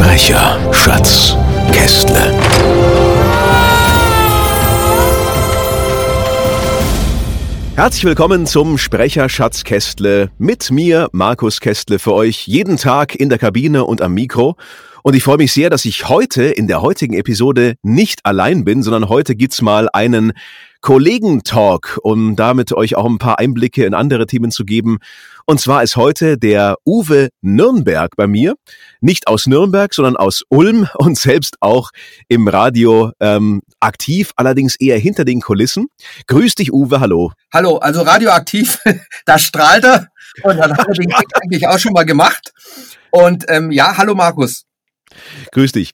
Sprecher, Schatz, Kästle. Herzlich willkommen zum Sprecher Schatz Kästle mit mir, Markus Kästle, für euch jeden Tag in der Kabine und am Mikro. Und ich freue mich sehr, dass ich heute in der heutigen Episode nicht allein bin, sondern heute gibt's mal einen Kollegentalk, um damit euch auch ein paar Einblicke in andere Themen zu geben. Und zwar ist heute der Uwe Nürnberg bei mir. Nicht aus Nürnberg, sondern aus Ulm und selbst auch im Radio ähm, aktiv, allerdings eher hinter den Kulissen. Grüß dich, Uwe, hallo. Hallo, also radioaktiv, da strahlt er. Und dann haben wir den eigentlich auch schon mal gemacht. Und ähm, ja, hallo Markus. Grüß dich.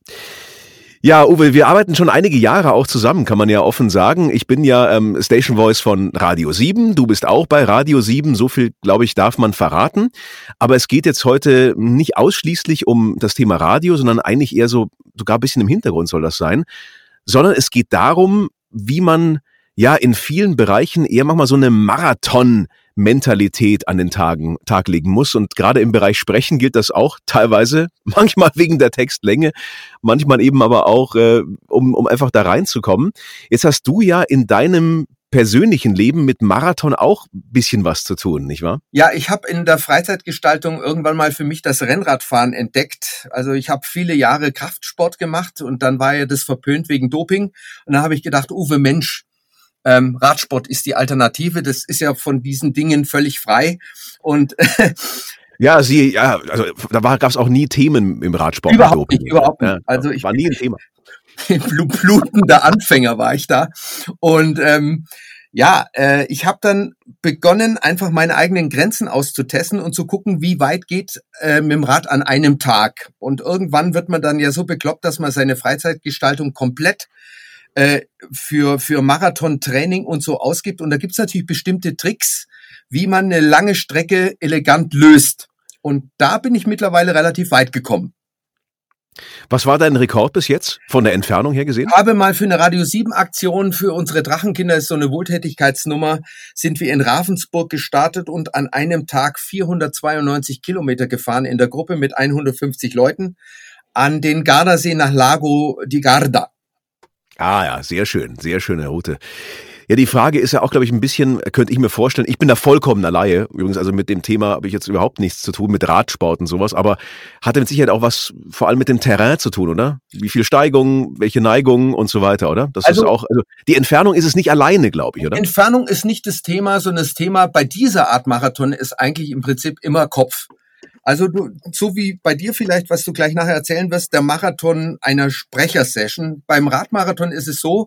Ja, Uwe, wir arbeiten schon einige Jahre auch zusammen, kann man ja offen sagen. Ich bin ja ähm, Station Voice von Radio 7, du bist auch bei Radio 7, so viel, glaube ich, darf man verraten. Aber es geht jetzt heute nicht ausschließlich um das Thema Radio, sondern eigentlich eher so, sogar ein bisschen im Hintergrund soll das sein, sondern es geht darum, wie man ja in vielen Bereichen eher manchmal so eine Marathon Mentalität an den Tagen, Tag legen muss. Und gerade im Bereich Sprechen gilt das auch teilweise, manchmal wegen der Textlänge, manchmal eben aber auch, äh, um, um einfach da reinzukommen. Jetzt hast du ja in deinem persönlichen Leben mit Marathon auch bisschen was zu tun, nicht wahr? Ja, ich habe in der Freizeitgestaltung irgendwann mal für mich das Rennradfahren entdeckt. Also ich habe viele Jahre Kraftsport gemacht und dann war ja das verpönt wegen Doping. Und dann habe ich gedacht, Uwe Mensch, ähm, Radsport ist die Alternative. Das ist ja von diesen Dingen völlig frei. Und Ja, sie, ja, also da gab es auch nie Themen im Radsport. Überhaupt nicht, überhaupt nicht. Also ich war nie ein Thema. blutender Anfänger war ich da. Und ähm, ja, äh, ich habe dann begonnen, einfach meine eigenen Grenzen auszutesten und zu gucken, wie weit geht äh, mit dem Rad an einem Tag. Und irgendwann wird man dann ja so bekloppt, dass man seine Freizeitgestaltung komplett äh, für, für Marathon-Training und so ausgibt. Und da gibt's natürlich bestimmte Tricks, wie man eine lange Strecke elegant löst. Und da bin ich mittlerweile relativ weit gekommen. Was war dein Rekord bis jetzt von der Entfernung her gesehen? Ich habe mal für eine Radio 7 Aktion für unsere Drachenkinder, ist so eine Wohltätigkeitsnummer, sind wir in Ravensburg gestartet und an einem Tag 492 Kilometer gefahren in der Gruppe mit 150 Leuten an den Gardasee nach Lago di Garda. Ah ja, sehr schön, sehr schöne Route. Ja, die Frage ist ja auch, glaube ich, ein bisschen, könnte ich mir vorstellen, ich bin da vollkommen alleine. Übrigens, also mit dem Thema habe ich jetzt überhaupt nichts zu tun, mit Radsport und sowas, aber hatte mit Sicherheit auch was vor allem mit dem Terrain zu tun, oder? Wie viel Steigung, welche Neigung und so weiter, oder? Das also, ist auch, also die Entfernung ist es nicht alleine, glaube ich, oder? Entfernung ist nicht das Thema, sondern das Thema bei dieser Art Marathon ist eigentlich im Prinzip immer Kopf. Also du, so wie bei dir vielleicht, was du gleich nachher erzählen wirst, der Marathon einer Sprechersession. Beim Radmarathon ist es so,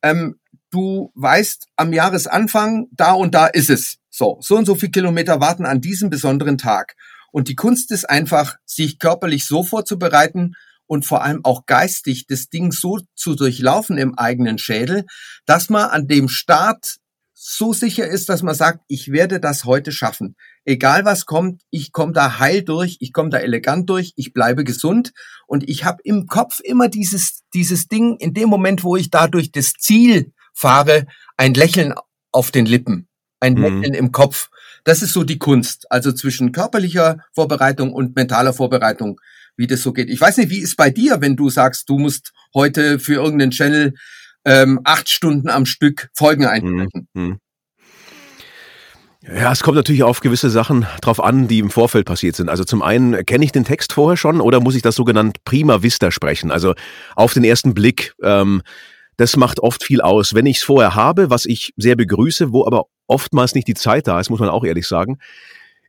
ähm, du weißt am Jahresanfang, da und da ist es. So, so und so viel Kilometer warten an diesem besonderen Tag. Und die Kunst ist einfach, sich körperlich so vorzubereiten und vor allem auch geistig das Ding so zu durchlaufen im eigenen Schädel, dass man an dem Start so sicher ist, dass man sagt, ich werde das heute schaffen. Egal was kommt, ich komme da heil durch, ich komme da elegant durch, ich bleibe gesund und ich habe im Kopf immer dieses dieses Ding in dem Moment, wo ich da durch das Ziel fahre, ein Lächeln auf den Lippen, ein mhm. Lächeln im Kopf. Das ist so die Kunst, also zwischen körperlicher Vorbereitung und mentaler Vorbereitung, wie das so geht. Ich weiß nicht, wie ist bei dir, wenn du sagst, du musst heute für irgendeinen Channel ähm, acht Stunden am Stück Folgen einsprechen. Mhm. Ja, es kommt natürlich auf gewisse Sachen drauf an, die im Vorfeld passiert sind. Also zum einen kenne ich den Text vorher schon oder muss ich das sogenannt prima vista sprechen? Also auf den ersten Blick. Ähm, das macht oft viel aus. Wenn ich es vorher habe, was ich sehr begrüße, wo aber oftmals nicht die Zeit da ist, muss man auch ehrlich sagen,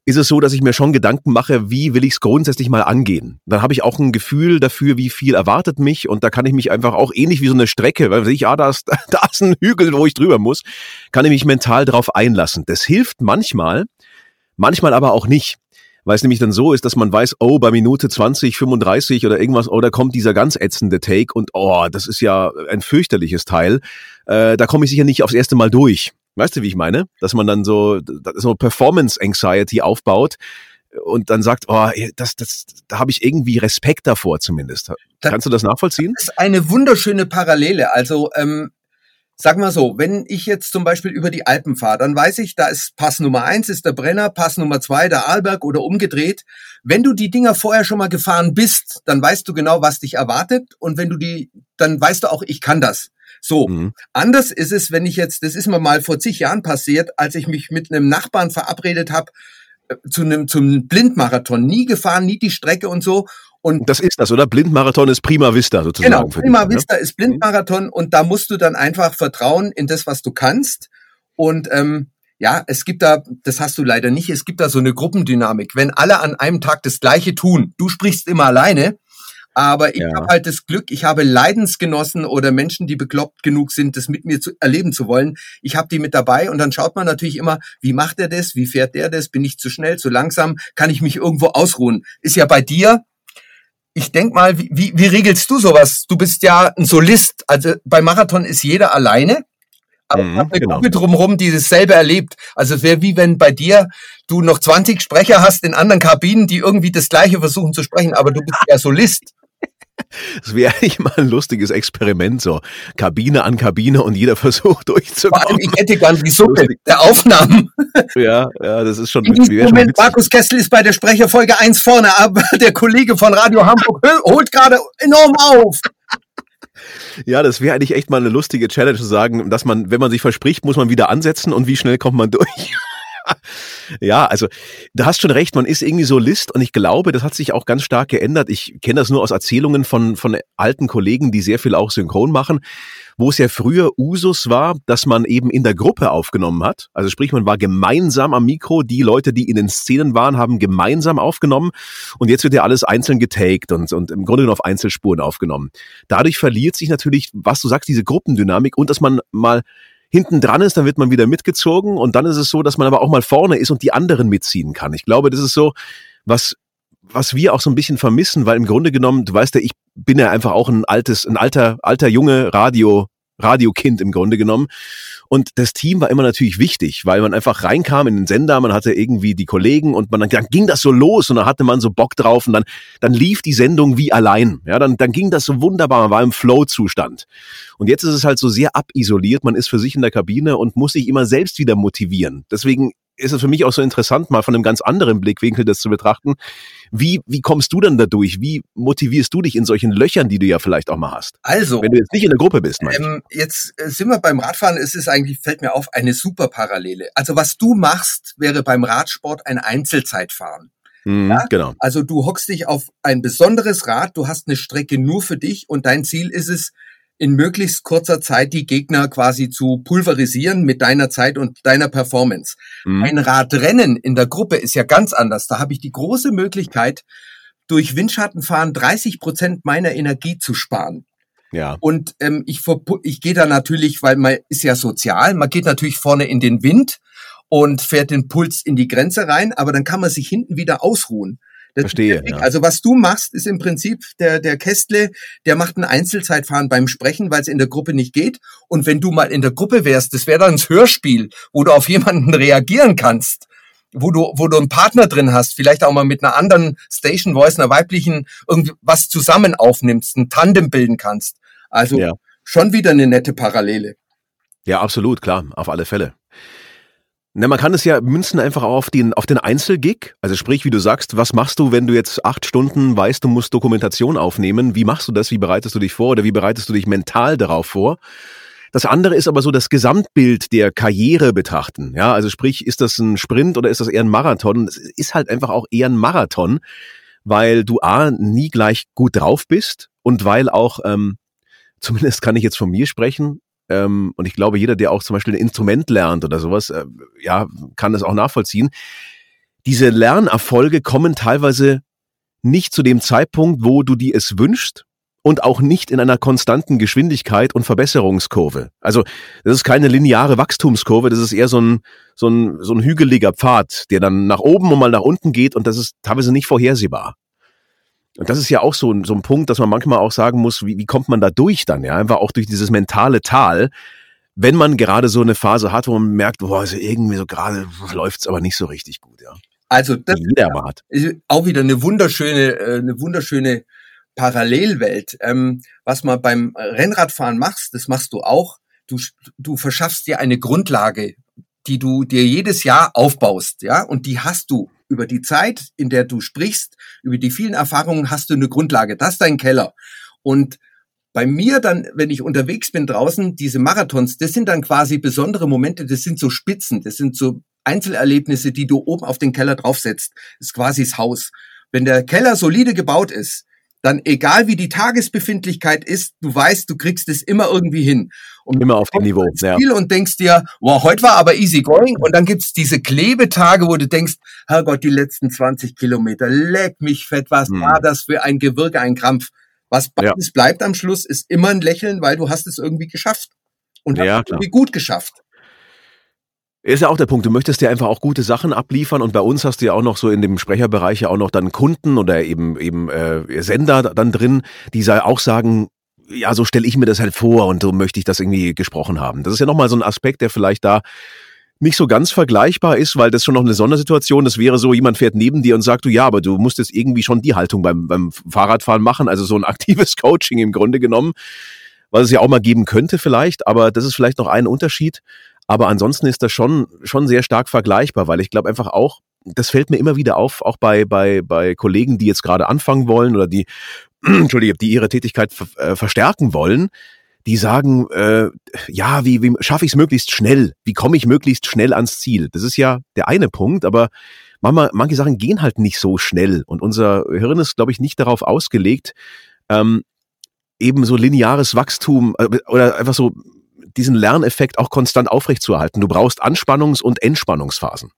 ist es so, dass ich mir schon Gedanken mache, wie will ich es grundsätzlich mal angehen. Dann habe ich auch ein Gefühl dafür, wie viel erwartet mich und da kann ich mich einfach auch ähnlich wie so eine Strecke, weil ich, ah, da ist, da ist ein Hügel, wo ich drüber muss, kann ich mich mental drauf einlassen. Das hilft manchmal, manchmal aber auch nicht. weil es nämlich dann so ist, dass man weiß, oh, bei Minute 20, 35 oder irgendwas, oh, da kommt dieser ganz ätzende Take und oh, das ist ja ein fürchterliches Teil. Äh, da komme ich sicher nicht aufs erste Mal durch. Weißt du, wie ich meine? Dass man dann so, so Performance Anxiety aufbaut und dann sagt, oh, das, das, da habe ich irgendwie Respekt davor zumindest. Kannst du das nachvollziehen? Das ist eine wunderschöne Parallele. Also ähm, Sag mal so, wenn ich jetzt zum Beispiel über die Alpen fahre, dann weiß ich, da ist Pass Nummer eins ist der Brenner, Pass Nummer zwei der Arlberg oder umgedreht. Wenn du die Dinger vorher schon mal gefahren bist, dann weißt du genau, was dich erwartet. Und wenn du die, dann weißt du auch, ich kann das. So, mhm. anders ist es, wenn ich jetzt, das ist mir mal vor zig Jahren passiert, als ich mich mit einem Nachbarn verabredet habe, äh, zu einem zum Blindmarathon, nie gefahren, nie die Strecke und so. Und das ist das, oder? Blindmarathon ist Prima Vista sozusagen. Genau, Prima dich, ne? Vista ne? ist Blindmarathon und da musst du dann einfach vertrauen in das, was du kannst. Und ähm, ja, es gibt da, das hast du leider nicht, es gibt da so eine Gruppendynamik. Wenn alle an einem Tag das Gleiche tun, du sprichst immer alleine, aber ich ja. habe halt das Glück, ich habe Leidensgenossen oder Menschen, die bekloppt genug sind, das mit mir zu erleben zu wollen. Ich habe die mit dabei und dann schaut man natürlich immer, wie macht er das, wie fährt der das, bin ich zu schnell, zu langsam, kann ich mich irgendwo ausruhen. Ist ja bei dir ich denk mal, wie, wie, wie regelst du sowas? Du bist ja ein Solist. Also bei Marathon ist jeder alleine, aber mhm, eine genau. Gruppe drumherum, die dasselbe erlebt. Also es wäre wie wenn bei dir du noch 20 Sprecher hast in anderen Kabinen, die irgendwie das Gleiche versuchen zu sprechen, aber du bist ja Solist. Das wäre eigentlich mal ein lustiges Experiment, so Kabine an Kabine und jeder versucht durchzukommen. Vor allem, ich hätte gern die Suppe der Aufnahmen. Ja, ja, das ist schon. In diesem Moment, Markus Kessel ist bei der Sprecherfolge 1 vorne, aber der Kollege von Radio Hamburg holt gerade enorm auf. Ja, das wäre eigentlich echt mal eine lustige Challenge zu sagen, dass man, wenn man sich verspricht, muss man wieder ansetzen und wie schnell kommt man durch. Ja, also du hast schon recht, man ist irgendwie so List und ich glaube, das hat sich auch ganz stark geändert. Ich kenne das nur aus Erzählungen von, von alten Kollegen, die sehr viel auch synchron machen, wo es ja früher Usus war, dass man eben in der Gruppe aufgenommen hat. Also sprich, man war gemeinsam am Mikro, die Leute, die in den Szenen waren, haben gemeinsam aufgenommen und jetzt wird ja alles einzeln getaked und, und im Grunde genommen auf Einzelspuren aufgenommen. Dadurch verliert sich natürlich, was du sagst, diese Gruppendynamik und dass man mal hinten dran ist, dann wird man wieder mitgezogen und dann ist es so, dass man aber auch mal vorne ist und die anderen mitziehen kann. Ich glaube, das ist so, was was wir auch so ein bisschen vermissen, weil im Grunde genommen, du weißt ja, ich bin ja einfach auch ein altes, ein alter, alter junge Radio, Radiokind im Grunde genommen. Und das Team war immer natürlich wichtig, weil man einfach reinkam in den Sender, man hatte irgendwie die Kollegen und man dann, dann ging das so los und dann hatte man so Bock drauf und dann, dann lief die Sendung wie allein. Ja, dann, dann ging das so wunderbar, man war im Flow-Zustand. Und jetzt ist es halt so sehr abisoliert, man ist für sich in der Kabine und muss sich immer selbst wieder motivieren. Deswegen ist es für mich auch so interessant, mal von einem ganz anderen Blickwinkel das zu betrachten. Wie, wie kommst du dann dadurch? Wie motivierst du dich in solchen Löchern, die du ja vielleicht auch mal hast? Also. Wenn du jetzt nicht in der Gruppe bist, ähm, Jetzt äh, sind wir beim Radfahren. Es ist eigentlich, fällt mir auf, eine super Parallele. Also was du machst, wäre beim Radsport ein Einzelzeitfahren. Mhm, ja? Genau. Also du hockst dich auf ein besonderes Rad, du hast eine Strecke nur für dich und dein Ziel ist es, in möglichst kurzer Zeit die Gegner quasi zu pulverisieren mit deiner Zeit und deiner Performance. Mhm. Ein Radrennen in der Gruppe ist ja ganz anders. Da habe ich die große Möglichkeit, durch Windschattenfahren 30 Prozent meiner Energie zu sparen. Ja. Und ähm, ich, ich gehe da natürlich, weil man ist ja sozial, man geht natürlich vorne in den Wind und fährt den Puls in die Grenze rein, aber dann kann man sich hinten wieder ausruhen. Das Verstehe. Ja. Also was du machst, ist im Prinzip der, der Kästle, der macht ein Einzelzeitfahren beim Sprechen, weil es in der Gruppe nicht geht. Und wenn du mal in der Gruppe wärst, das wäre dann ein Hörspiel, wo du auf jemanden reagieren kannst wo du, wo du einen Partner drin hast, vielleicht auch mal mit einer anderen Station Voice, einer weiblichen, irgendwie was zusammen aufnimmst, ein Tandem bilden kannst. Also ja. schon wieder eine nette Parallele. Ja, absolut, klar, auf alle Fälle. Na, man kann es ja münzen einfach auf den, auf den Einzelgig. Also sprich, wie du sagst, was machst du, wenn du jetzt acht Stunden weißt, du musst Dokumentation aufnehmen? Wie machst du das? Wie bereitest du dich vor? Oder wie bereitest du dich mental darauf vor? Das andere ist aber so das Gesamtbild der Karriere betrachten. Ja, also sprich, ist das ein Sprint oder ist das eher ein Marathon? Es ist halt einfach auch eher ein Marathon, weil du A, nie gleich gut drauf bist und weil auch, ähm, zumindest kann ich jetzt von mir sprechen, ähm, und ich glaube, jeder, der auch zum Beispiel ein Instrument lernt oder sowas, äh, ja, kann das auch nachvollziehen. Diese Lernerfolge kommen teilweise nicht zu dem Zeitpunkt, wo du die es wünschst und auch nicht in einer konstanten Geschwindigkeit und Verbesserungskurve. Also das ist keine lineare Wachstumskurve, das ist eher so ein, so ein, so ein hügeliger Pfad, der dann nach oben und mal nach unten geht und das ist teilweise nicht vorhersehbar. Und das ist ja auch so ein, so ein Punkt, dass man manchmal auch sagen muss, wie, wie kommt man da durch dann, ja, einfach auch durch dieses mentale Tal, wenn man gerade so eine Phase hat, wo man merkt, boah, also irgendwie so gerade läuft's aber nicht so richtig gut, ja. Also das ist auch wieder eine wunderschöne, äh, eine wunderschöne Parallelwelt. Ähm, was man beim Rennradfahren machst, das machst du auch. Du, du verschaffst dir eine Grundlage, die du dir jedes Jahr aufbaust, ja, und die hast du über die Zeit, in der du sprichst, über die vielen Erfahrungen hast du eine Grundlage. Das ist dein Keller. Und bei mir dann, wenn ich unterwegs bin draußen, diese Marathons, das sind dann quasi besondere Momente, das sind so Spitzen, das sind so Einzelerlebnisse, die du oben auf den Keller draufsetzt. Das ist quasi das Haus. Wenn der Keller solide gebaut ist, dann egal wie die Tagesbefindlichkeit ist, du weißt, du kriegst es immer irgendwie hin. Und immer auf dem Niveau. Ja. Und denkst dir, wow, heute war aber easy going. Und dann gibt's diese Klebetage, wo du denkst, Herrgott, die letzten 20 Kilometer, leck mich fett, was hm. war das für ein Gewürge, ein Krampf. Was beides ja. bleibt am Schluss, ist immer ein Lächeln, weil du hast es irgendwie geschafft. Und ja, hast irgendwie gut geschafft. Ist ja auch der Punkt, du möchtest ja einfach auch gute Sachen abliefern und bei uns hast du ja auch noch so in dem Sprecherbereich ja auch noch dann Kunden oder eben eben äh, Sender dann drin, die auch sagen, ja, so stelle ich mir das halt vor und so möchte ich das irgendwie gesprochen haben. Das ist ja nochmal so ein Aspekt, der vielleicht da nicht so ganz vergleichbar ist, weil das schon noch eine Sondersituation. Das wäre so, jemand fährt neben dir und sagt du, ja, aber du musst jetzt irgendwie schon die Haltung beim, beim Fahrradfahren machen, also so ein aktives Coaching im Grunde genommen, was es ja auch mal geben könnte vielleicht, aber das ist vielleicht noch ein Unterschied. Aber ansonsten ist das schon, schon sehr stark vergleichbar, weil ich glaube einfach auch, das fällt mir immer wieder auf, auch bei, bei, bei Kollegen, die jetzt gerade anfangen wollen oder die, Entschuldige, die ihre Tätigkeit äh, verstärken wollen, die sagen, äh, ja, wie, wie schaffe ich es möglichst schnell? Wie komme ich möglichst schnell ans Ziel? Das ist ja der eine Punkt, aber manchmal, manche Sachen gehen halt nicht so schnell und unser Hirn ist, glaube ich, nicht darauf ausgelegt, ähm, eben so lineares Wachstum äh, oder einfach so diesen Lerneffekt auch konstant aufrechtzuerhalten. Du brauchst Anspannungs- und Entspannungsphasen.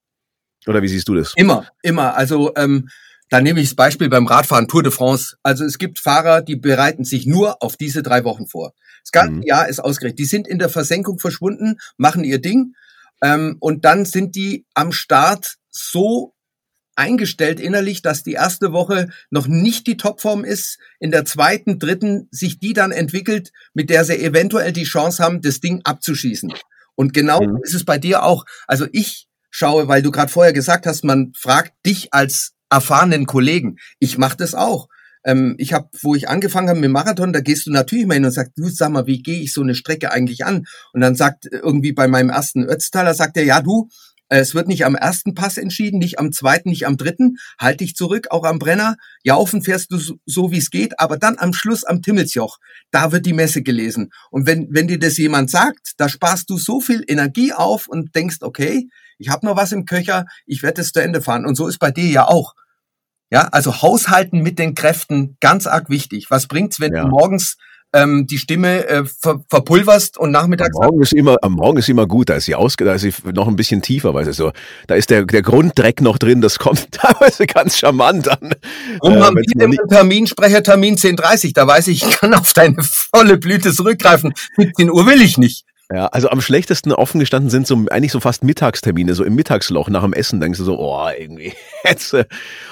Oder wie siehst du das? Immer, immer. Also ähm, da nehme ich das Beispiel beim Radfahren Tour de France. Also es gibt Fahrer, die bereiten sich nur auf diese drei Wochen vor. Das ganze mhm. Jahr ist ausgerichtet. Die sind in der Versenkung verschwunden, machen ihr Ding ähm, und dann sind die am Start so eingestellt innerlich, dass die erste Woche noch nicht die Topform ist, in der zweiten, dritten sich die dann entwickelt, mit der sie eventuell die Chance haben, das Ding abzuschießen. Und genau mhm. ist es bei dir auch. Also ich schaue, weil du gerade vorher gesagt hast, man fragt dich als erfahrenen Kollegen. Ich mache das auch. Ähm, ich habe, wo ich angefangen habe mit Marathon, da gehst du natürlich mal hin und sagst, du sag mal, wie gehe ich so eine Strecke eigentlich an? Und dann sagt irgendwie bei meinem ersten Ötztaler, sagt er, ja du, äh, es wird nicht am ersten Pass entschieden, nicht am zweiten, nicht am dritten. Halt dich zurück, auch am Brenner. Jaufen fährst du so, so wie es geht, aber dann am Schluss am Timmelsjoch, da wird die Messe gelesen. Und wenn, wenn dir das jemand sagt, da sparst du so viel Energie auf und denkst, okay, ich habe noch was im Köcher, ich werde es zu Ende fahren. Und so ist bei dir ja auch. Ja, also haushalten mit den Kräften, ganz arg wichtig. Was bringt's, wenn ja. du morgens ähm, die Stimme äh, ver verpulverst und nachmittags. Am Morgen ist immer, am Morgen ist immer gut, da ist sie ausge, da ist sie noch ein bisschen tiefer, weißt du so. Da ist der, der Grunddreck noch drin, das kommt teilweise ganz charmant an. Und äh, haben wir im Termin, Sprechertermin 10.30 da weiß ich, ich kann auf deine volle Blüte zurückgreifen. 17 Uhr will ich nicht. Ja, also am schlechtesten offen gestanden sind so eigentlich so fast Mittagstermine, so im Mittagsloch nach dem Essen denkst du so, oh, irgendwie jetzt.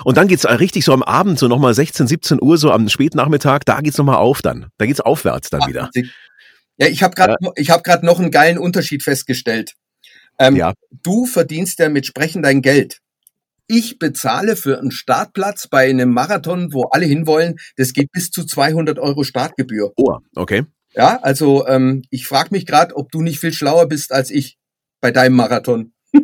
Und dann geht's richtig so am Abend, so nochmal 16, 17 Uhr, so am Spätnachmittag, da geht's nochmal auf dann. Da geht's aufwärts dann wieder. Ja, ich habe gerade ja. ich habe gerade noch einen geilen Unterschied festgestellt. Ähm, ja. Du verdienst ja mit Sprechen dein Geld. Ich bezahle für einen Startplatz bei einem Marathon, wo alle hinwollen, das geht bis zu 200 Euro Startgebühr. Oh, okay. Ja, also ähm, ich frage mich gerade, ob du nicht viel schlauer bist als ich bei deinem Marathon.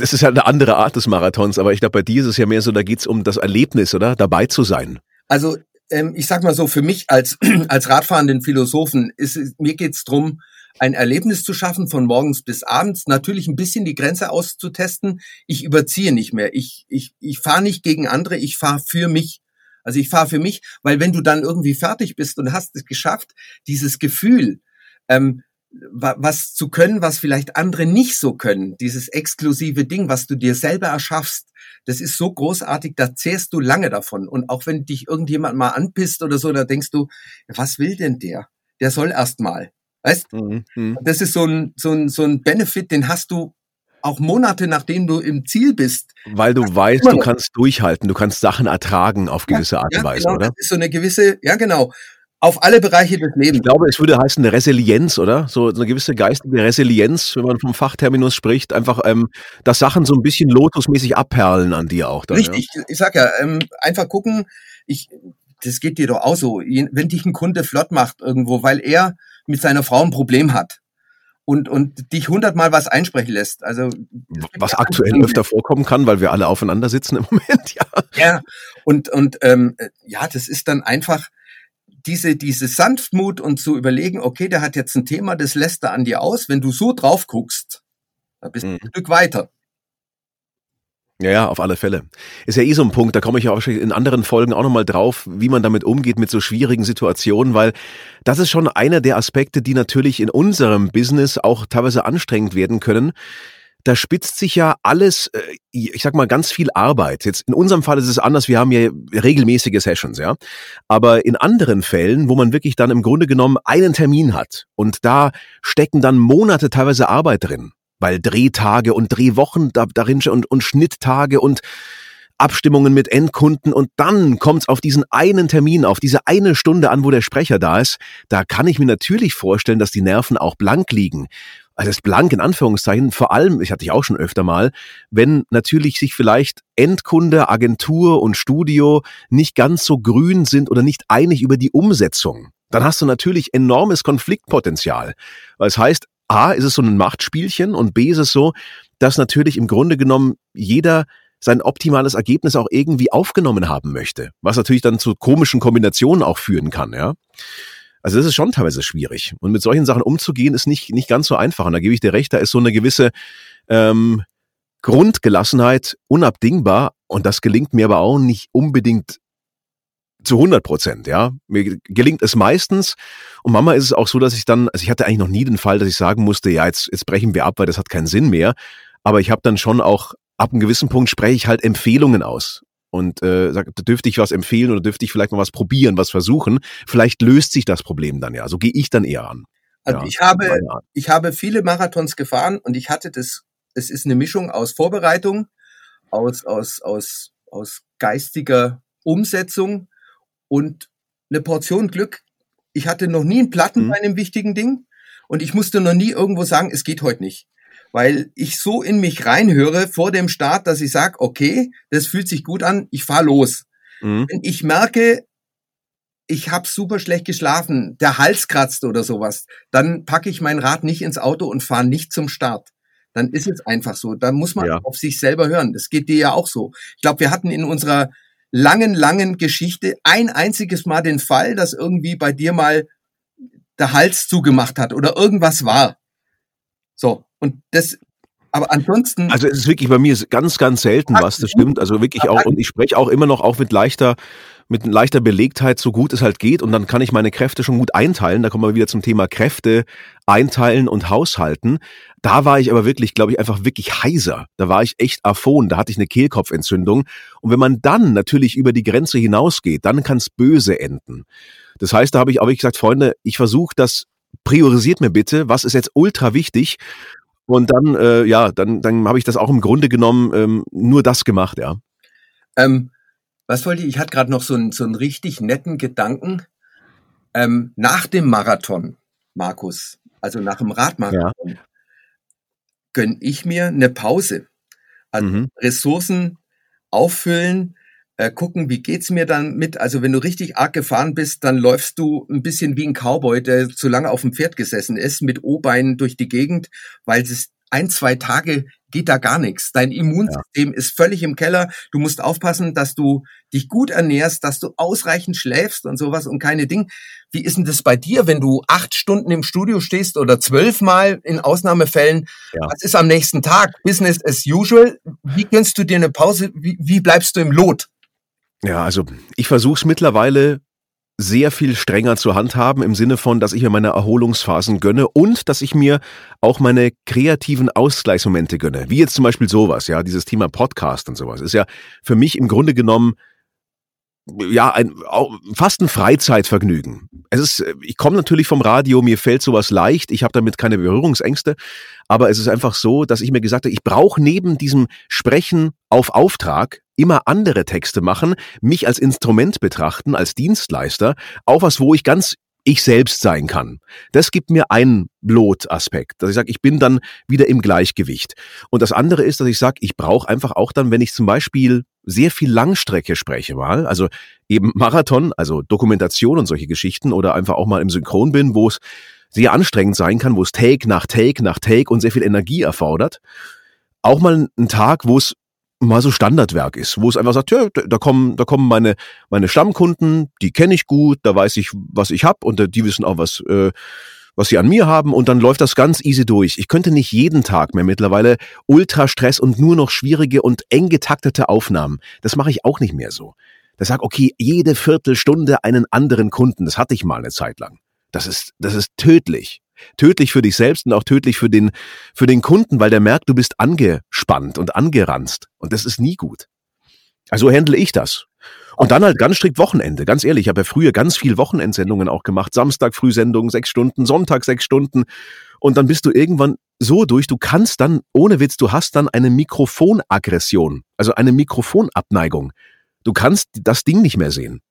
Das ist ja eine andere Art des Marathons, aber ich glaube, bei dir ist es ja mehr so, da geht's um das Erlebnis, oder? Dabei zu sein. Also ähm, ich sag mal so, für mich als, als radfahrenden Philosophen ist mir geht's drum, ein Erlebnis zu schaffen von morgens bis abends, natürlich ein bisschen die Grenze auszutesten. Ich überziehe nicht mehr. Ich, ich, ich fahre nicht gegen andere, ich fahre für mich. Also ich fahre für mich, weil wenn du dann irgendwie fertig bist und hast es geschafft, dieses Gefühl, ähm, was zu können, was vielleicht andere nicht so können. Dieses exklusive Ding, was du dir selber erschaffst, das ist so großartig, da zehrst du lange davon. Und auch wenn dich irgendjemand mal anpisst oder so, da denkst du, was will denn der? Der soll erst mal. Weißt? Mhm. mhm. Das ist so ein, so ein, so ein Benefit, den hast du auch Monate nachdem du im Ziel bist. Weil du weißt, du kannst durchhalten, du kannst Sachen ertragen auf gewisse Art und ja, Weise, genau, oder? Das ist so eine gewisse, ja genau auf alle Bereiche des Lebens. Ich glaube, es würde heißen eine Resilienz, oder? So eine gewisse geistige Resilienz, wenn man vom Fachterminus spricht, einfach, ähm, dass Sachen so ein bisschen lotusmäßig abperlen an dir auch. Dann, Richtig, ja? ich sag ja, ähm, einfach gucken, ich, das geht dir doch auch so, wenn dich ein Kunde flott macht irgendwo, weil er mit seiner Frau ein Problem hat, und, und dich hundertmal was einsprechen lässt. Also was aktuell öfter vorkommen kann, weil wir alle aufeinander sitzen im Moment, ja. Ja, und, und ähm, ja, das ist dann einfach, diese, diese Sanftmut und zu überlegen, okay, der hat jetzt ein Thema, das lässt er an dir aus. Wenn du so drauf guckst, da bist du mhm. ein Stück weiter. Ja, ja, auf alle Fälle. Ist ja eh so ein Punkt, da komme ich ja auch in anderen Folgen auch nochmal drauf, wie man damit umgeht mit so schwierigen Situationen, weil das ist schon einer der Aspekte, die natürlich in unserem Business auch teilweise anstrengend werden können da spitzt sich ja alles, äh, ich sag mal, ganz viel Arbeit. Jetzt in unserem Fall ist es anders, wir haben ja regelmäßige Sessions, ja. Aber in anderen Fällen, wo man wirklich dann im Grunde genommen einen Termin hat und da stecken dann Monate teilweise Arbeit drin, weil Drehtage und Drehwochen da, darin und, und Schnitttage und Abstimmungen mit Endkunden und dann kommt es auf diesen einen Termin, auf diese eine Stunde an, wo der Sprecher da ist. Da kann ich mir natürlich vorstellen, dass die Nerven auch blank liegen also das blank in Anführungszeichen, vor allem, ich hatte ich auch schon öfter mal, wenn natürlich sich vielleicht Endkunde, Agentur und Studio nicht ganz so grün sind oder nicht einig über die Umsetzung, dann hast du natürlich enormes Konfliktpotenzial. Weil es heißt, A, ist es so ein Machtspielchen und B ist es so, dass natürlich im Grunde genommen jeder sein optimales Ergebnis auch irgendwie aufgenommen haben möchte, was natürlich dann zu komischen Kombinationen auch führen kann, ja. Also das ist schon teilweise schwierig. Und mit solchen Sachen umzugehen, ist nicht, nicht ganz so einfach. Und da gebe ich dir recht, da ist so eine gewisse ähm, Grundgelassenheit unabdingbar. Und das gelingt mir aber auch nicht unbedingt zu 100 Prozent, ja. Mir gelingt es meistens. Und Mama ist es auch so, dass ich dann, also ich hatte eigentlich noch nie den Fall, dass ich sagen musste, ja, jetzt, jetzt brechen wir ab, weil das hat keinen Sinn mehr. Aber ich habe dann schon auch, ab einem gewissen Punkt spreche ich halt Empfehlungen aus und äh, sagt, dürfte ich was empfehlen oder dürfte ich vielleicht mal was probieren, was versuchen. Vielleicht löst sich das Problem dann ja. So gehe ich dann eher an. Also ja, ich habe, ich habe viele Marathons gefahren und ich hatte das, es ist eine Mischung aus Vorbereitung, aus, aus, aus, aus geistiger Umsetzung und eine Portion Glück. Ich hatte noch nie einen Platten mhm. bei einem wichtigen Ding und ich musste noch nie irgendwo sagen, es geht heute nicht weil ich so in mich reinhöre vor dem Start, dass ich sage, okay, das fühlt sich gut an, ich fahr los. Mhm. Wenn ich merke, ich habe super schlecht geschlafen, der Hals kratzt oder sowas, dann packe ich mein Rad nicht ins Auto und fahre nicht zum Start. Dann ist es einfach so. Da muss man ja. auf sich selber hören. Das geht dir ja auch so. Ich glaube, wir hatten in unserer langen, langen Geschichte ein einziges Mal den Fall, dass irgendwie bei dir mal der Hals zugemacht hat oder irgendwas war. So, und das, aber ansonsten. Also es ist wirklich bei mir ganz, ganz selten was, das stimmt. Also wirklich auch, und ich spreche auch immer noch auch mit leichter, mit leichter Belegtheit, so gut es halt geht. Und dann kann ich meine Kräfte schon gut einteilen. Da kommen wir wieder zum Thema Kräfte einteilen und haushalten. Da war ich aber wirklich, glaube ich, einfach wirklich heiser. Da war ich echt aphon. Da hatte ich eine Kehlkopfentzündung. Und wenn man dann natürlich über die Grenze hinausgeht, dann kann es böse enden. Das heißt, da habe ich auch gesagt, Freunde, ich versuche das priorisiert mir bitte, was ist jetzt ultra wichtig. Und dann, äh, ja, dann, dann habe ich das auch im Grunde genommen ähm, nur das gemacht, ja. Ähm, was wollte ich? Ich hatte gerade noch so einen, so einen richtig netten Gedanken. Ähm, nach dem Marathon, Markus, also nach dem Radmarathon, ja. Gönn ich mir eine Pause. Also mhm. Ressourcen auffüllen, äh, gucken, wie geht's mir dann mit. Also wenn du richtig arg gefahren bist, dann läufst du ein bisschen wie ein Cowboy, der zu lange auf dem Pferd gesessen ist, mit O-Beinen durch die Gegend, weil es ein, zwei Tage geht da gar nichts. Dein Immunsystem ja. ist völlig im Keller. Du musst aufpassen, dass du dich gut ernährst, dass du ausreichend schläfst und sowas und keine Ding. Wie ist denn das bei dir, wenn du acht Stunden im Studio stehst oder zwölfmal in Ausnahmefällen? Ja. Was ist am nächsten Tag? Business as usual. Wie gönnst du dir eine Pause? Wie, wie bleibst du im Lot? Ja, also ich versuche es mittlerweile sehr viel strenger zu handhaben im Sinne von, dass ich mir meine Erholungsphasen gönne und dass ich mir auch meine kreativen Ausgleichsmomente gönne. Wie jetzt zum Beispiel sowas, ja, dieses Thema Podcast und sowas. Ist ja für mich im Grunde genommen ja, ein, fast ein Freizeitvergnügen. Es ist, ich komme natürlich vom Radio, mir fällt sowas leicht, ich habe damit keine Berührungsängste, aber es ist einfach so, dass ich mir gesagt habe, ich brauche neben diesem Sprechen auf Auftrag immer andere Texte machen, mich als Instrument betrachten, als Dienstleister, auch was, wo ich ganz ich selbst sein kann. Das gibt mir einen Blotaspekt, dass ich sage, ich bin dann wieder im Gleichgewicht. Und das andere ist, dass ich sage, ich brauche einfach auch dann, wenn ich zum Beispiel sehr viel Langstrecke spreche mal, also eben Marathon, also Dokumentation und solche Geschichten oder einfach auch mal im Synchron bin, wo es sehr anstrengend sein kann, wo es Take nach Take nach Take und sehr viel Energie erfordert. Auch mal ein Tag, wo es mal so Standardwerk ist, wo es einfach sagt, ja, da kommen, da kommen meine, meine Stammkunden, die kenne ich gut, da weiß ich, was ich hab und die wissen auch, was, äh, was sie an mir haben und dann läuft das ganz easy durch. Ich könnte nicht jeden Tag mehr mittlerweile Ultrastress und nur noch schwierige und eng getaktete Aufnahmen. Das mache ich auch nicht mehr so. Da sag, okay, jede Viertelstunde einen anderen Kunden. Das hatte ich mal eine Zeit lang. Das ist, das ist tödlich. Tödlich für dich selbst und auch tödlich für den, für den Kunden, weil der merkt, du bist angespannt und angeranzt. Und das ist nie gut. Also handle ich das. Und dann halt ganz strikt Wochenende. Ganz ehrlich, ich habe ja früher ganz viel Wochenendsendungen auch gemacht. Samstag Frühsendung, sechs Stunden, Sonntag sechs Stunden. Und dann bist du irgendwann so durch, du kannst dann, ohne Witz, du hast dann eine Mikrofonaggression, also eine Mikrofonabneigung. Du kannst das Ding nicht mehr sehen.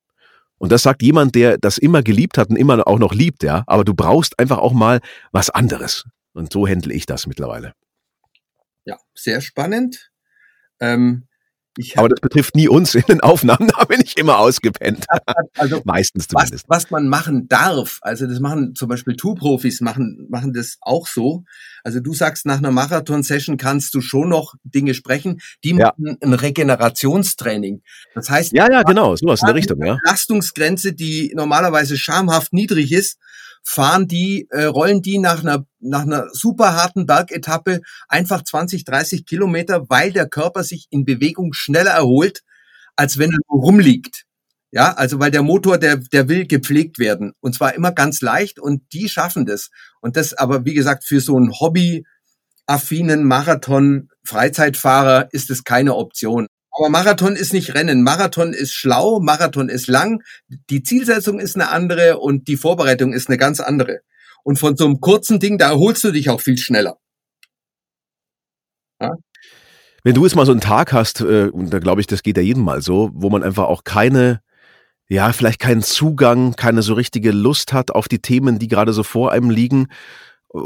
Und das sagt jemand, der das immer geliebt hat und immer auch noch liebt, ja. Aber du brauchst einfach auch mal was anderes. Und so handle ich das mittlerweile. Ja, sehr spannend. Ähm, aber das betrifft nie uns in den Aufnahmen, da bin ich immer ausgepennt. Also Meistens zumindest. Was, was man machen darf, also das machen zum Beispiel Two-Profis machen, machen das auch so. Also du sagst, nach einer Marathon-Session kannst du schon noch Dinge sprechen, die ja. machen ein Regenerationstraining. Das heißt, ja, ja, genau, sowas in der Richtung, ja. Belastungsgrenze, die normalerweise schamhaft niedrig ist, fahren die, äh, rollen die nach einer, nach einer super harten Bergetappe einfach 20, 30 Kilometer, weil der Körper sich in Bewegung schneller erholt, als wenn er nur rumliegt. Ja, also weil der Motor, der, der will gepflegt werden. Und zwar immer ganz leicht und die schaffen das. Und das aber, wie gesagt, für so einen Hobby-affinen Marathon-Freizeitfahrer ist es keine Option. Aber Marathon ist nicht Rennen. Marathon ist schlau, Marathon ist lang. Die Zielsetzung ist eine andere und die Vorbereitung ist eine ganz andere. Und von so einem kurzen Ding, da erholst du dich auch viel schneller. Ja? Wenn du jetzt mal so einen Tag hast, äh, und da glaube ich, das geht ja jedem mal so, wo man einfach auch keine, ja, vielleicht keinen Zugang, keine so richtige Lust hat auf die Themen, die gerade so vor einem liegen,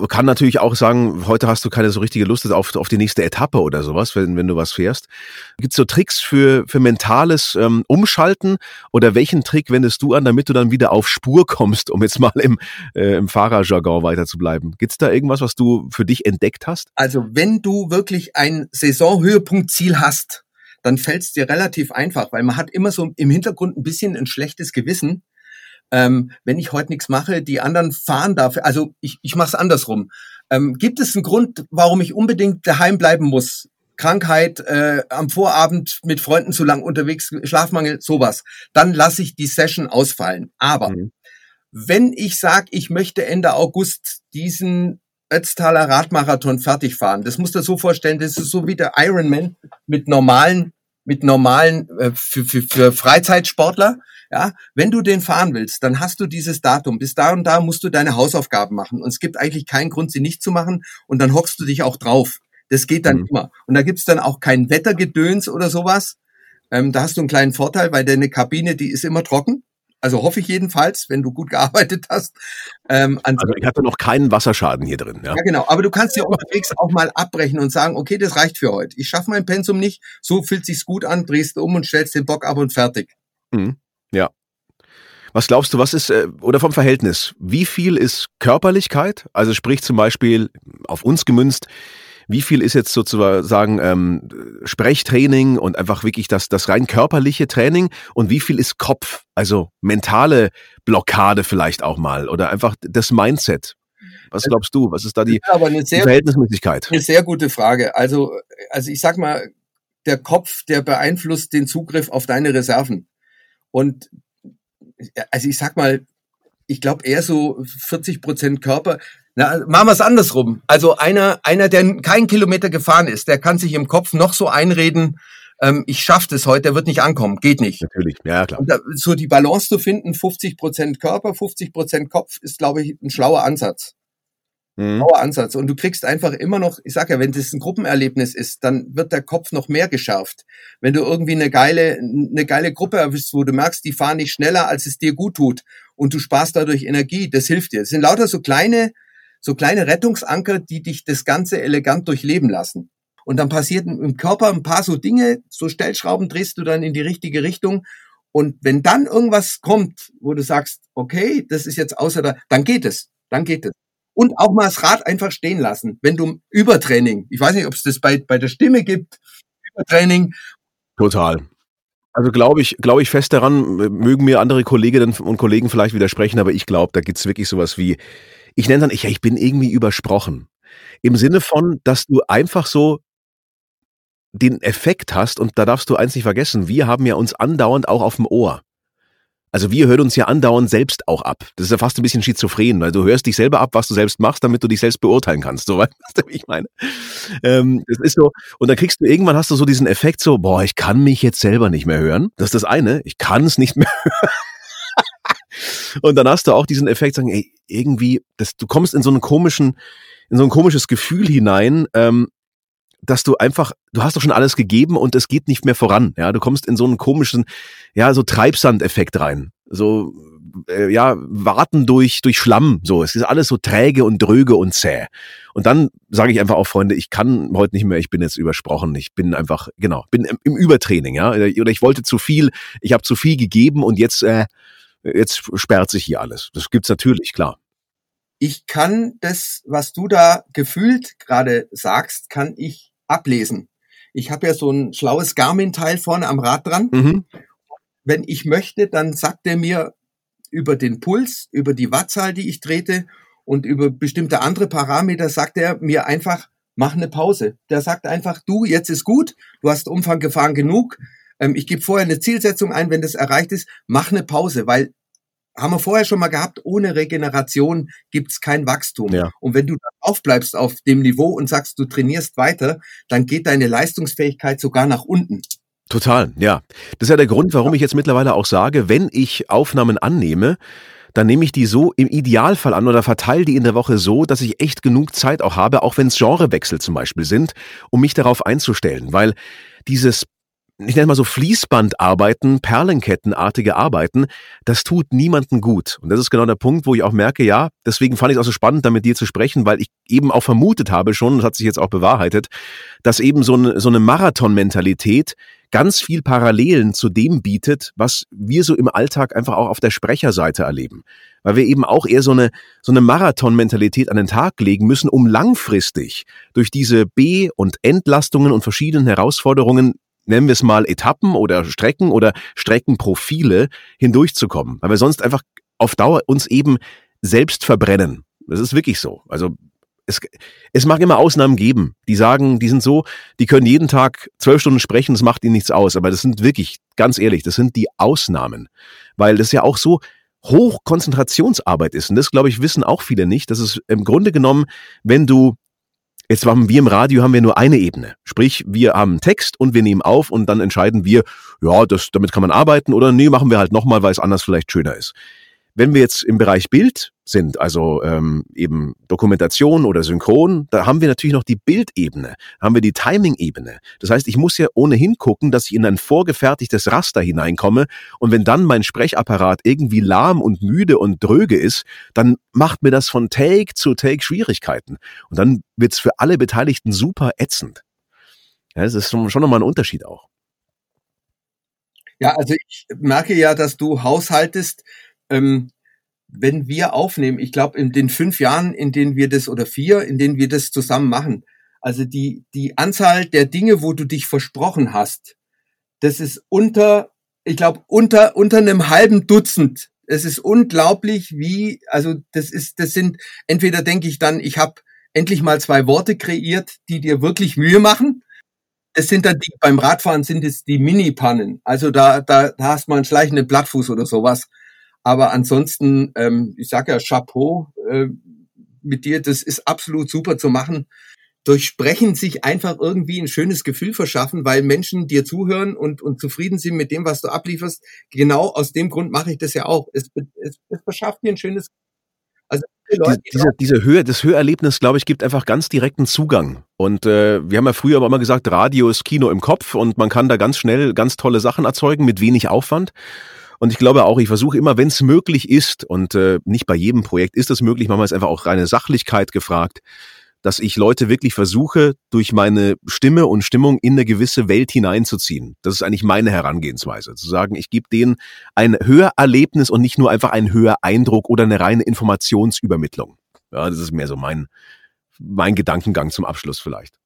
kann natürlich auch sagen, heute hast du keine so richtige Lust auf, auf die nächste Etappe oder sowas, wenn, wenn du was fährst. Gibt es so Tricks für, für mentales ähm, Umschalten oder welchen Trick wendest du an, damit du dann wieder auf Spur kommst, um jetzt mal im, äh, im Fahrerjargon weiter zu bleiben? Gibt es da irgendwas, was du für dich entdeckt hast? Also wenn du wirklich ein Saisonhöhepunktziel hast, dann fällt es dir relativ einfach, weil man hat immer so im Hintergrund ein bisschen ein schlechtes Gewissen, ähm, wenn ich heute nichts mache, die anderen fahren dafür. Also ich, ich mache es andersrum. Ähm, gibt es einen Grund, warum ich unbedingt daheim bleiben muss? Krankheit, äh, am Vorabend mit Freunden zu lang unterwegs, Schlafmangel, sowas. Dann lasse ich die Session ausfallen. Aber mhm. wenn ich sage, ich möchte Ende August diesen Ötztaler Radmarathon fertig fahren, das musst du dir so vorstellen, das ist so wie der Ironman mit normalen, mit normalen äh, für, für, für Freizeitsportler. Ja, wenn du den fahren willst, dann hast du dieses Datum. Bis da und da musst du deine Hausaufgaben machen. Und es gibt eigentlich keinen Grund, sie nicht zu machen. Und dann hockst du dich auch drauf. Das geht dann mhm. immer. Und da gibt's dann auch kein Wettergedöns oder sowas. Ähm, da hast du einen kleinen Vorteil, weil deine Kabine, die ist immer trocken. Also hoffe ich jedenfalls, wenn du gut gearbeitet hast. Ähm, also ich hatte noch keinen Wasserschaden hier drin. Ja, ja genau. Aber du kannst ja unterwegs auch mal abbrechen und sagen, okay, das reicht für heute. Ich schaffe mein Pensum nicht. So fühlt sich's gut an. Drehst du um und stellst den Bock ab und fertig. Mhm. Ja. Was glaubst du, was ist, äh, oder vom Verhältnis, wie viel ist Körperlichkeit? Also sprich zum Beispiel auf uns gemünzt, wie viel ist jetzt sozusagen ähm, Sprechtraining und einfach wirklich das, das rein körperliche Training und wie viel ist Kopf, also mentale Blockade vielleicht auch mal oder einfach das Mindset? Was glaubst du? Was ist da die, eine sehr, die Verhältnismäßigkeit? Eine sehr gute Frage. Also, also ich sag mal, der Kopf, der beeinflusst den Zugriff auf deine Reserven. Und also ich sag mal, ich glaube eher so 40 Prozent Körper. Na, machen wir es andersrum. Also einer, einer, der keinen Kilometer gefahren ist, der kann sich im Kopf noch so einreden, ähm, ich schaffe das heute, der wird nicht ankommen. Geht nicht. Natürlich, ja klar. Und da, so die Balance zu finden, 50 Prozent Körper, 50 Prozent Kopf, ist, glaube ich, ein schlauer Ansatz. Mhm. Ansatz. Und du kriegst einfach immer noch, ich sag ja, wenn das ein Gruppenerlebnis ist, dann wird der Kopf noch mehr geschärft. Wenn du irgendwie eine geile, eine geile Gruppe erwischst, wo du merkst, die fahren nicht schneller, als es dir gut tut und du sparst dadurch Energie, das hilft dir. Es sind lauter so kleine, so kleine Rettungsanker, die dich das Ganze elegant durchleben lassen. Und dann passiert im Körper ein paar so Dinge, so Stellschrauben drehst du dann in die richtige Richtung. Und wenn dann irgendwas kommt, wo du sagst, okay, das ist jetzt außer da, dann geht es, dann geht es. Und auch mal das Rad einfach stehen lassen. Wenn du Übertraining, ich weiß nicht, ob es das bei, bei der Stimme gibt, Übertraining. Total. Also glaube ich, glaube ich fest daran, mögen mir andere Kolleginnen und Kollegen vielleicht widersprechen, aber ich glaube, da gibt's wirklich sowas wie, ich nenne dann, ich, ich bin irgendwie übersprochen. Im Sinne von, dass du einfach so den Effekt hast, und da darfst du eins nicht vergessen, wir haben ja uns andauernd auch auf dem Ohr. Also wir hören uns ja andauernd selbst auch ab. Das ist ja fast ein bisschen schizophren, weil du hörst dich selber ab, was du selbst machst, damit du dich selbst beurteilen kannst. So, weißt du, wie ich meine? Ähm, das ist so, und dann kriegst du irgendwann hast du so diesen Effekt so, boah, ich kann mich jetzt selber nicht mehr hören. Das ist das eine, ich kann es nicht mehr hören. und dann hast du auch diesen Effekt, sagen, ey, irgendwie, das, du kommst in so einen komischen, in so ein komisches Gefühl hinein, ähm, dass du einfach, du hast doch schon alles gegeben und es geht nicht mehr voran. Ja, du kommst in so einen komischen, ja, so Treibsandeffekt rein. So, äh, ja, warten durch, durch Schlamm. So, es ist alles so träge und dröge und zäh. Und dann sage ich einfach auch, Freunde, ich kann heute nicht mehr, ich bin jetzt übersprochen. Ich bin einfach, genau, bin im, im Übertraining, ja. Oder ich wollte zu viel, ich habe zu viel gegeben und jetzt, äh, jetzt sperrt sich hier alles. Das gibt's natürlich, klar ich kann das, was du da gefühlt gerade sagst, kann ich ablesen. Ich habe ja so ein schlaues Garmin-Teil vorne am Rad dran. Mhm. Wenn ich möchte, dann sagt er mir über den Puls, über die Wattzahl, die ich trete und über bestimmte andere Parameter, sagt er mir einfach, mach eine Pause. Der sagt einfach, du, jetzt ist gut, du hast Umfang gefahren genug. Ähm, ich gebe vorher eine Zielsetzung ein, wenn das erreicht ist, mach eine Pause, weil haben wir vorher schon mal gehabt, ohne Regeneration gibt's kein Wachstum. Ja. Und wenn du aufbleibst auf dem Niveau und sagst, du trainierst weiter, dann geht deine Leistungsfähigkeit sogar nach unten. Total, ja. Das ist ja der Grund, warum ich jetzt mittlerweile auch sage, wenn ich Aufnahmen annehme, dann nehme ich die so im Idealfall an oder verteile die in der Woche so, dass ich echt genug Zeit auch habe, auch wenn es Genrewechsel zum Beispiel sind, um mich darauf einzustellen. Weil dieses ich nenne mal so Fließbandarbeiten, Perlenkettenartige Arbeiten, das tut niemanden gut. Und das ist genau der Punkt, wo ich auch merke, ja, deswegen fand ich es auch so spannend, da mit dir zu sprechen, weil ich eben auch vermutet habe schon, das hat sich jetzt auch bewahrheitet, dass eben so eine, so eine Marathon-Mentalität ganz viel Parallelen zu dem bietet, was wir so im Alltag einfach auch auf der Sprecherseite erleben. Weil wir eben auch eher so eine, so eine Marathon-Mentalität an den Tag legen müssen, um langfristig durch diese B- und Entlastungen und verschiedenen Herausforderungen nennen wir es mal Etappen oder Strecken oder Streckenprofile hindurchzukommen, weil wir sonst einfach auf Dauer uns eben selbst verbrennen. Das ist wirklich so. Also es, es mag immer Ausnahmen geben, die sagen, die sind so, die können jeden Tag zwölf Stunden sprechen, das macht ihnen nichts aus. Aber das sind wirklich, ganz ehrlich, das sind die Ausnahmen. Weil das ja auch so Hochkonzentrationsarbeit ist. Und das, glaube ich, wissen auch viele nicht. Das ist im Grunde genommen, wenn du Jetzt haben wir im Radio haben wir nur eine Ebene. Sprich, wir haben Text und wir nehmen auf und dann entscheiden wir, ja, das, damit kann man arbeiten oder nee, machen wir halt nochmal, weil es anders vielleicht schöner ist. Wenn wir jetzt im Bereich Bild sind, also ähm, eben Dokumentation oder Synchron, da haben wir natürlich noch die Bildebene, haben wir die Timing-Ebene. Das heißt, ich muss ja ohnehin gucken, dass ich in ein vorgefertigtes Raster hineinkomme und wenn dann mein Sprechapparat irgendwie lahm und müde und dröge ist, dann macht mir das von Take zu Take Schwierigkeiten und dann wird's für alle Beteiligten super ätzend. Ja, das ist schon nochmal ein Unterschied auch. Ja, also ich merke ja, dass du haushaltest ähm, wenn wir aufnehmen, ich glaube, in den fünf Jahren, in denen wir das oder vier, in denen wir das zusammen machen, also die, die Anzahl der Dinge, wo du dich versprochen hast, das ist unter, ich glaube, unter, unter einem halben Dutzend. Es ist unglaublich, wie, also das ist, das sind, entweder denke ich dann, ich habe endlich mal zwei Worte kreiert, die dir wirklich Mühe machen. Das sind dann die, beim Radfahren sind es die Mini-Pannen. Also da, da, da hast mal einen schleichenden Blattfuß oder sowas. Aber ansonsten, ähm, ich sage ja Chapeau äh, mit dir, das ist absolut super zu machen. Durch Sprechen sich einfach irgendwie ein schönes Gefühl verschaffen, weil Menschen dir zuhören und, und zufrieden sind mit dem, was du ablieferst. Genau aus dem Grund mache ich das ja auch. Es, es, es verschafft mir ein schönes also Leute, diese, diese Höhe, das Hörerlebnis, glaube ich, gibt einfach ganz direkten Zugang. Und äh, wir haben ja früher aber immer gesagt, Radio ist Kino im Kopf und man kann da ganz schnell ganz tolle Sachen erzeugen mit wenig Aufwand. Und ich glaube auch, ich versuche immer, wenn es möglich ist, und äh, nicht bei jedem Projekt ist es möglich, manchmal ist einfach auch reine Sachlichkeit gefragt, dass ich Leute wirklich versuche, durch meine Stimme und Stimmung in eine gewisse Welt hineinzuziehen. Das ist eigentlich meine Herangehensweise. Zu sagen, ich gebe denen ein Hörerlebnis und nicht nur einfach einen Höreindruck oder eine reine Informationsübermittlung. Ja, das ist mehr so mein, mein Gedankengang zum Abschluss vielleicht.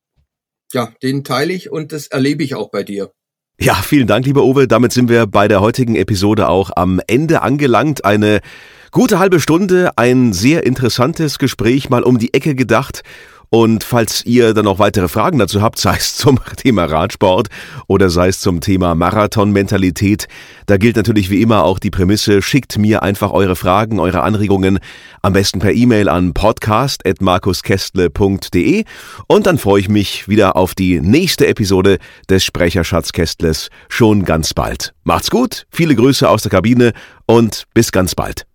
Ja, den teile ich und das erlebe ich auch bei dir. Ja, vielen Dank, lieber Uwe. Damit sind wir bei der heutigen Episode auch am Ende angelangt. Eine gute halbe Stunde, ein sehr interessantes Gespräch, mal um die Ecke gedacht. Und falls ihr dann noch weitere Fragen dazu habt, sei es zum Thema Radsport oder sei es zum Thema Marathon-Mentalität, da gilt natürlich wie immer auch die Prämisse, schickt mir einfach eure Fragen, eure Anregungen, am besten per E-Mail an podcast.markuskestle.de und dann freue ich mich wieder auf die nächste Episode des Sprecherschatzkästles schon ganz bald. Macht's gut, viele Grüße aus der Kabine und bis ganz bald.